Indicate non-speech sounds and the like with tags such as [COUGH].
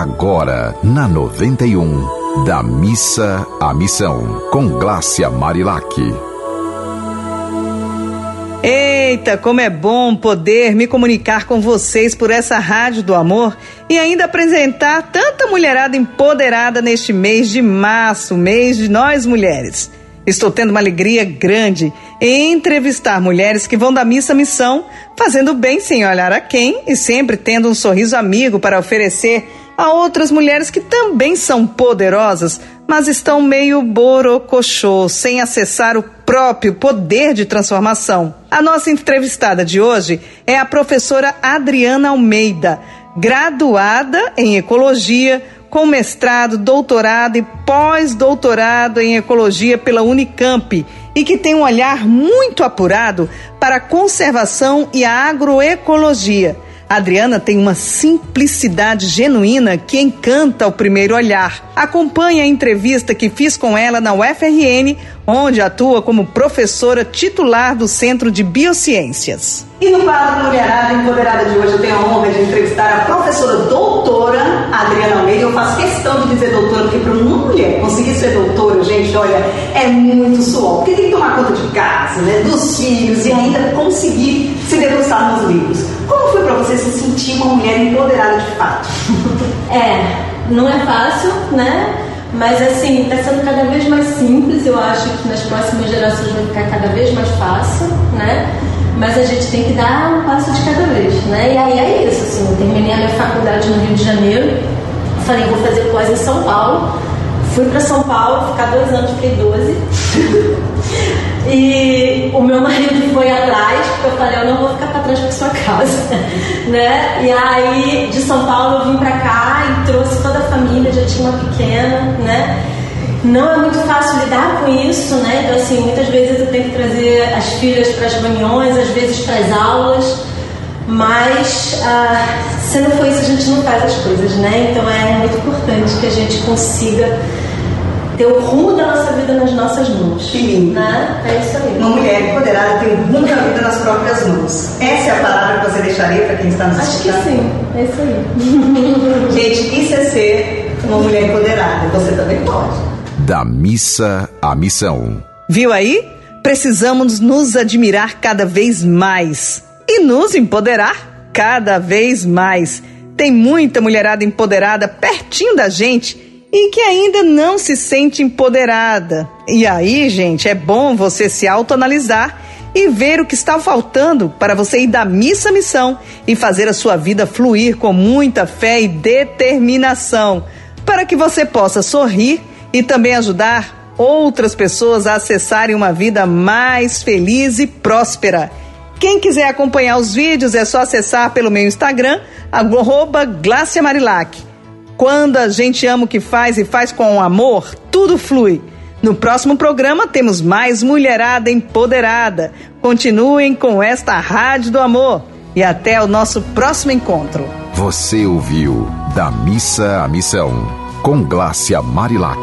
agora na 91, da missa à missão, com Glácia Marilac. Eita, como é bom poder me comunicar com vocês por essa rádio do amor e ainda apresentar tanta mulherada empoderada neste mês de março, mês de nós mulheres. Estou tendo uma alegria grande em entrevistar mulheres que vão da missa à missão, fazendo bem sem olhar a quem e sempre tendo um sorriso amigo para oferecer a outras mulheres que também são poderosas, mas estão meio borocochô, sem acessar o próprio poder de transformação. A nossa entrevistada de hoje é a professora Adriana Almeida, graduada em ecologia com mestrado, doutorado e pós-doutorado em ecologia pela Unicamp e que tem um olhar muito apurado para a conservação e a agroecologia. A Adriana tem uma simplicidade genuína que encanta ao primeiro olhar. Acompanhe a entrevista que fiz com ela na UFRN, onde atua como professora titular do Centro de Biociências. E no quadro Mulherada Empoderada de hoje eu tenho a honra de entrevistar a professora doutora Adriana Almeida. Eu faço questão de dizer doutora, porque para uma mulher conseguir ser doutora, gente, olha, é muito suor. Porque tem que tomar conta de casa, né, dos filhos e ainda conseguir se debruçar nos livros. Como foi para você se sentir uma mulher empoderada de fato? [LAUGHS] É, não é fácil, né? Mas assim, está sendo cada vez mais simples. Eu acho que nas próximas gerações vai ficar cada vez mais fácil, né? mas a gente tem que dar um passo de cada vez, né? E aí é isso, assim, eu terminei a minha faculdade no Rio de Janeiro, falei, vou fazer pós em São Paulo, fui para São Paulo, ficar dois anos, fiquei 12. [LAUGHS] e o meu marido foi atrás, porque eu falei, eu não vou ficar para trás com sua casa, [LAUGHS] né? E aí de São Paulo eu vim para cá e trouxe toda a família, já tinha uma pequena, né? não é muito fácil lidar com isso, né? Então, assim, muitas vezes eu tenho que trazer as filhas para as reuniões, às vezes para as aulas, mas ah, se não for isso, a gente não faz as coisas, né? Então, é muito importante que a gente consiga ter o rumo da nossa vida nas nossas mãos. Que lindo. Né? É isso aí. Uma mulher empoderada tem o rumo da vida nas próprias mãos. Essa é a palavra que você deixaria para quem está nos Acho escutando? Acho que sim, é isso aí. [LAUGHS] [LAUGHS] gente, isso é ser uma mulher empoderada. Você também pode da missa à missão. Viu aí? Precisamos nos admirar cada vez mais e nos empoderar cada vez mais. Tem muita mulherada empoderada pertinho da gente e que ainda não se sente empoderada. E aí, gente, é bom você se autoanalisar e ver o que está faltando para você ir da missa à missão e fazer a sua vida fluir com muita fé e determinação, para que você possa sorrir e também ajudar outras pessoas a acessarem uma vida mais feliz e próspera. Quem quiser acompanhar os vídeos é só acessar pelo meu Instagram, arroba Marilac. Quando a gente ama o que faz e faz com amor, tudo flui. No próximo programa temos mais Mulherada Empoderada. Continuem com esta Rádio do Amor e até o nosso próximo encontro. Você ouviu Da Missa à Missão com Glácia Marilac.